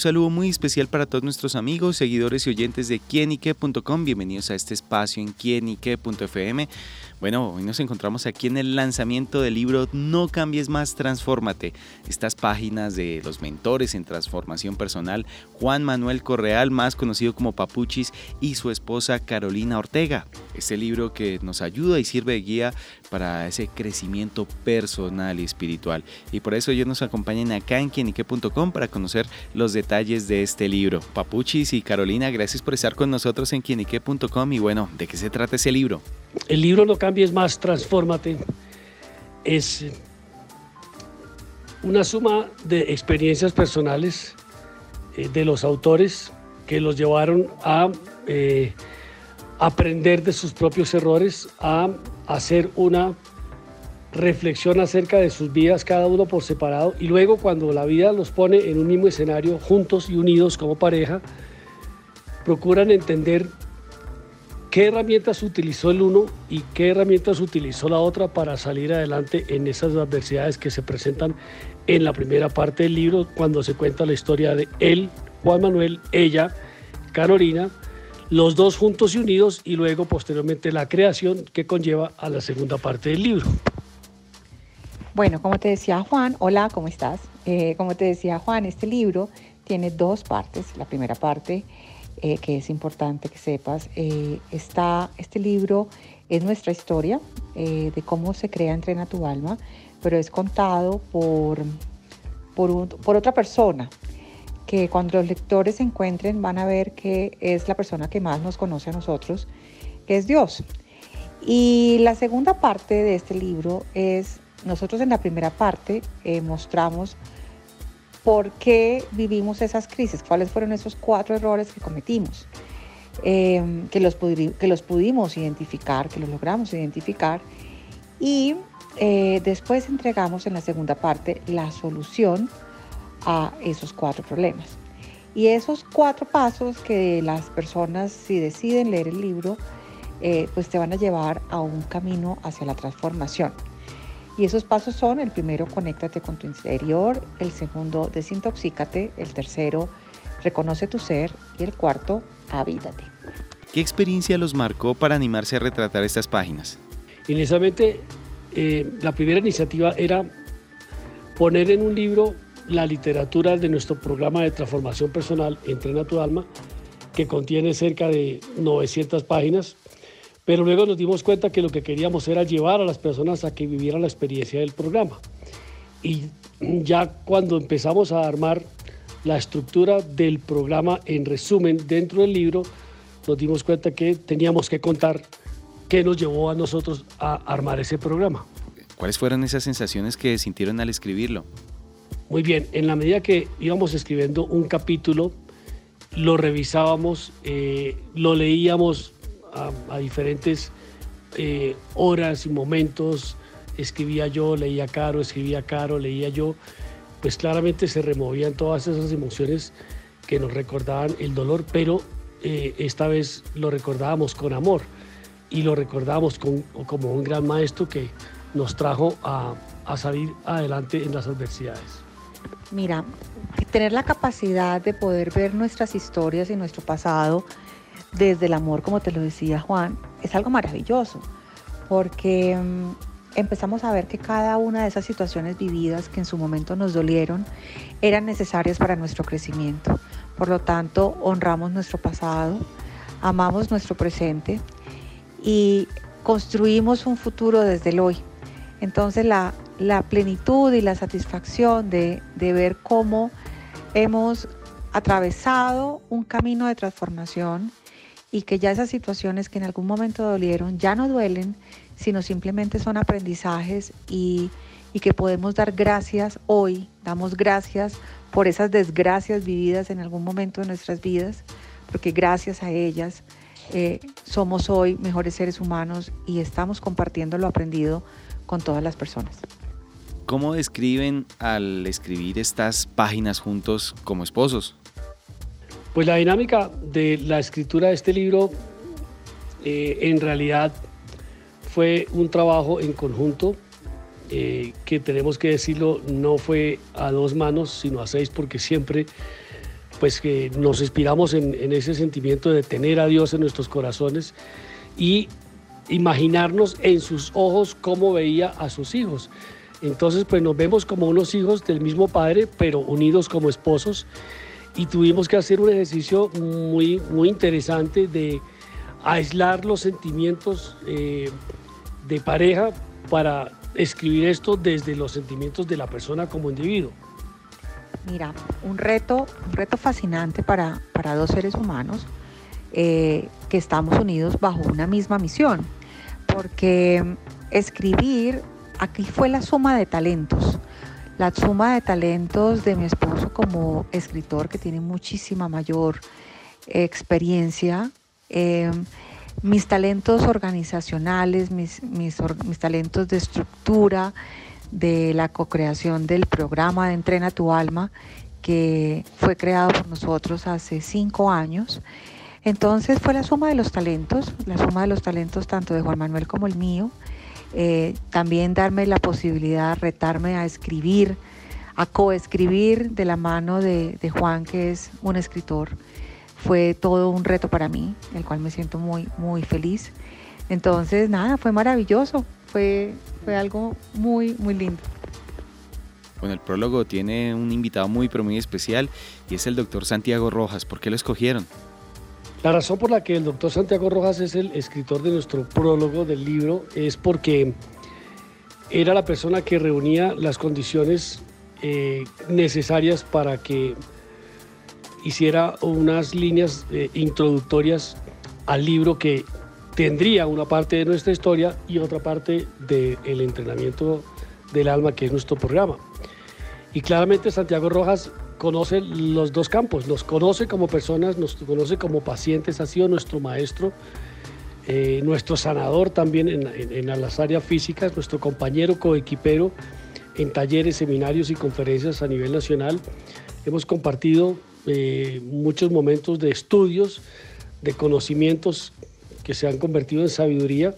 saludo muy especial para todos nuestros amigos, seguidores y oyentes de quienique.com. Bienvenidos a este espacio en quienique.fm. Bueno, hoy nos encontramos aquí en el lanzamiento del libro No cambies más, transfórmate. Estas páginas de los mentores en transformación personal, Juan Manuel Correal, más conocido como Papuchis, y su esposa Carolina Ortega. Este libro que nos ayuda y sirve de guía para ese crecimiento personal y espiritual. Y por eso ellos nos acompañan acá en quienique.com para conocer los detalles de este libro. Papuchis y Carolina, gracias por estar con nosotros en quienique.com y bueno, ¿de qué se trata ese libro? El libro No cambies más, transfórmate. Es una suma de experiencias personales eh, de los autores que los llevaron a eh, aprender de sus propios errores, a hacer una reflexión acerca de sus vidas cada uno por separado y luego cuando la vida los pone en un mismo escenario juntos y unidos como pareja, procuran entender qué herramientas utilizó el uno y qué herramientas utilizó la otra para salir adelante en esas adversidades que se presentan en la primera parte del libro cuando se cuenta la historia de él, Juan Manuel, ella, Carolina, los dos juntos y unidos y luego posteriormente la creación que conlleva a la segunda parte del libro. Bueno, como te decía Juan, hola, ¿cómo estás? Eh, como te decía Juan, este libro tiene dos partes. La primera parte eh, que es importante que sepas. Eh, está, este libro es nuestra historia eh, de cómo se crea Entrena tu alma, pero es contado por, por, por, otra persona, que cuando los lectores se encuentren van a ver que es la persona que más nos conoce a nosotros, que es Dios. Y la segunda parte de este libro es, nosotros en la primera parte mostramos por qué vivimos esas crisis, cuáles fueron esos cuatro errores que cometimos, em, que, los que los pudimos identificar, que los logramos identificar y eh, después entregamos en la segunda parte la solución a esos cuatro problemas. Y esos cuatro pasos que las personas, si deciden leer el libro, eh, pues te van a llevar a un camino hacia la transformación. Y esos pasos son, el primero, conéctate con tu interior, el segundo, desintoxícate, el tercero, reconoce tu ser y el cuarto, habítate. ¿Qué experiencia los marcó para animarse a retratar estas páginas? Inicialmente, eh, la primera iniciativa era poner en un libro la literatura de nuestro programa de transformación personal Entrena tu alma, que contiene cerca de 900 páginas pero luego nos dimos cuenta que lo que queríamos era llevar a las personas a que vivieran la experiencia del programa. Y ya cuando empezamos a armar la estructura del programa en resumen dentro del libro, nos dimos cuenta que teníamos que contar qué nos llevó a nosotros a armar ese programa. ¿Cuáles fueron esas sensaciones que sintieron al escribirlo? Muy bien, en la medida que íbamos escribiendo un capítulo, lo revisábamos, eh, lo leíamos a, diferentes eh, horas y momentos. Escribía yo, leía Caro, escribía Caro, leía yo. Pues claramente se removían todas esas emociones que nos recordaban el dolor, pero eh, esta vez lo recordábamos con amor y lo recordábamos con, como un gran maestro que nos trajo a, a salir adelante en las adversidades. Mira, tener la capacidad de poder ver nuestras historias y nuestro pasado desde el amor, como te lo decía Juan, es algo maravilloso, porque mm, empezamos a ver que cada una de esas situaciones vividas que en su momento nos dolieron eran necesarias para nuestro crecimiento. Por lo tanto, honramos nuestro pasado, amamos nuestro presente y construimos un futuro desde el hoy. Entonces la, plenitud y la satisfacción de, de ver cómo hemos atravesado un camino de transformación y que ya esas situaciones que en algún momento dolieron ya no duelen, sino simplemente son aprendizajes y, que podemos dar gracias hoy, damos gracias por esas desgracias vividas en algún momento de nuestras vidas, porque gracias a ellas eh, somos hoy mejores seres humanos y estamos compartiendo lo aprendido con todas las personas. ¿Cómo describen al escribir estas páginas juntos como esposos? Pues la dinámica de la escritura de este libro eh, en realidad fue un trabajo en conjunto eh, que tenemos que decirlo, no fue a dos manos, sino a seis, porque siempre pues que nos inspiramos en, en ese sentimiento de tener a Dios en nuestros corazones y imaginarnos en sus ojos cómo veía a sus hijos. Entonces, pues nos vemos como unos hijos del mismo padre, pero unidos como esposos. Y tuvimos que hacer un ejercicio muy, muy interesante de aislar los sentimientos eh, de pareja para escribir esto desde los sentimientos de la persona como individuo. Mira, un reto, un reto fascinante para, para dos seres humanos eh, que estamos unidos bajo una misma misión, porque escribir aquí fue la suma de talentos, la suma de talentos de mi esposo como escritor que tiene muchísima mayor experiencia, em, mis talentos organizacionales, mis, mis, mis talentos de estructura, de la co-creación del programa de Entrena tu Alma, que fue creado por nosotros hace cinco años. Entonces fue la suma de los talentos, la suma de los talentos tanto de Juan Manuel como el mío, eh, también darme la posibilidad, retarme a escribir, a coescribir de la mano de, Juan, que es un escritor, fue todo un reto para mí, el cual me siento muy, muy feliz. Entonces, nada, fue maravilloso, fue, fue algo muy, muy lindo. Bueno, el prólogo tiene un invitado muy, pero muy especial y es el doctor Santiago Rojas. ¿Por qué lo escogieron? La razón por la que el doctor Santiago Rojas es el escritor de nuestro prólogo del libro es porque era la persona que reunía las condiciones eh, necesarias para que hiciera unas líneas eh, introductorias al libro que tendría una parte de nuestra historia y otra parte del entrenamiento del alma, que es nuestro programa. Y claramente Santiago Rojas conoce los dos campos, nos conoce como personas, nos conoce como pacientes, ha sido nuestro maestro, eh, nuestro sanador también en, las áreas físicas, nuestro compañero coequipero en talleres, seminarios y conferencias a nivel nacional. Hemos compartido eh, muchos momentos de estudios, de conocimientos que se han convertido en sabiduría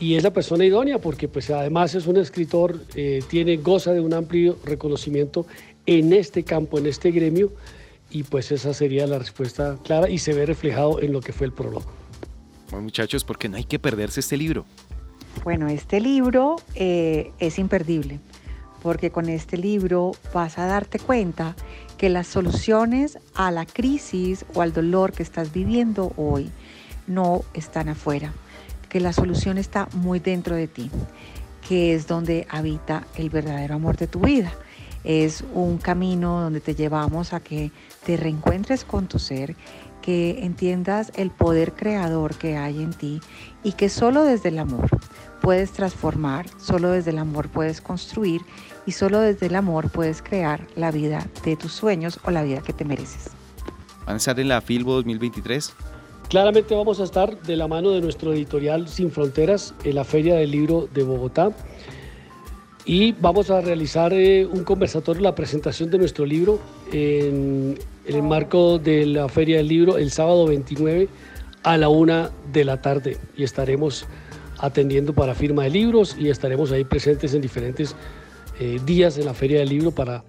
y es la persona idónea porque pues además es un escritor, eh, tiene, goza de un amplio reconocimiento en este campo, en este gremio, y pues esa sería la respuesta clara y se ve reflejado en lo que fue el prólogo. Bueno, muchachos, ¿por qué no hay que perderse este libro? Bueno, este libro eh, es imperdible, porque con este libro vas a darte cuenta que las soluciones a la crisis o al dolor que estás viviendo hoy no están afuera, que la solución está muy dentro de ti, que es donde habita el verdadero amor de tu vida es un camino donde te llevamos a que te reencuentres con tu ser, que entiendas el poder creador que hay en ti y que solo desde el amor puedes transformar, solo desde el amor puedes construir y solo desde el amor puedes crear la vida de tus sueños o la vida que te mereces. ¿Van a estar en la Filbo 2023? Claramente vamos a estar de la mano de nuestro editorial Sin Fronteras en la Feria del Libro de Bogotá y vamos a realizar eh, un conversatorio, la presentación de nuestro libro en, el marco de la Feria del Libro el sábado 29 a la una de la tarde y estaremos atendiendo para firma de libros y estaremos ahí presentes en diferentes eh, días en la Feria del Libro para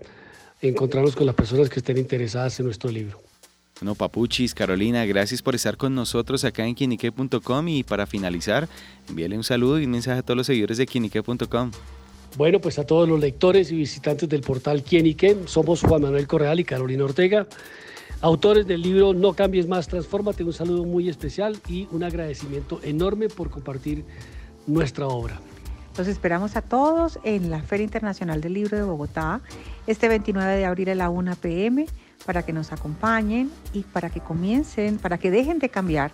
encontrarnos con las personas que estén interesadas en nuestro libro. Bueno, Papuchis, Carolina, gracias por estar con nosotros acá en quinique.com y para finalizar, envíale un saludo y un mensaje a todos los seguidores de quinique.com. Bueno, pues a todos los lectores y visitantes del portal Quién y qué, somos Juan Manuel Correal y Carolina Ortega, autores del libro No cambies más, transfórmate. Un saludo muy especial y un agradecimiento enorme por compartir nuestra obra. Los esperamos a todos en la Feria Internacional del Libro de Bogotá, este 29 de abril a la 1 pm, para que nos acompañen y para que comiencen, para que dejen de cambiar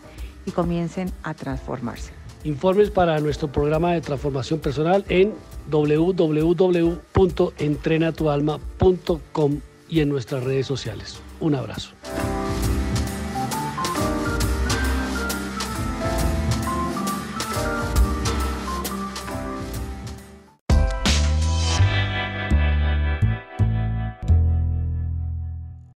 y comiencen a transformarse. Informes para nuestro programa de transformación personal en www.entrenatualma.com y en nuestras redes sociales. Un abrazo.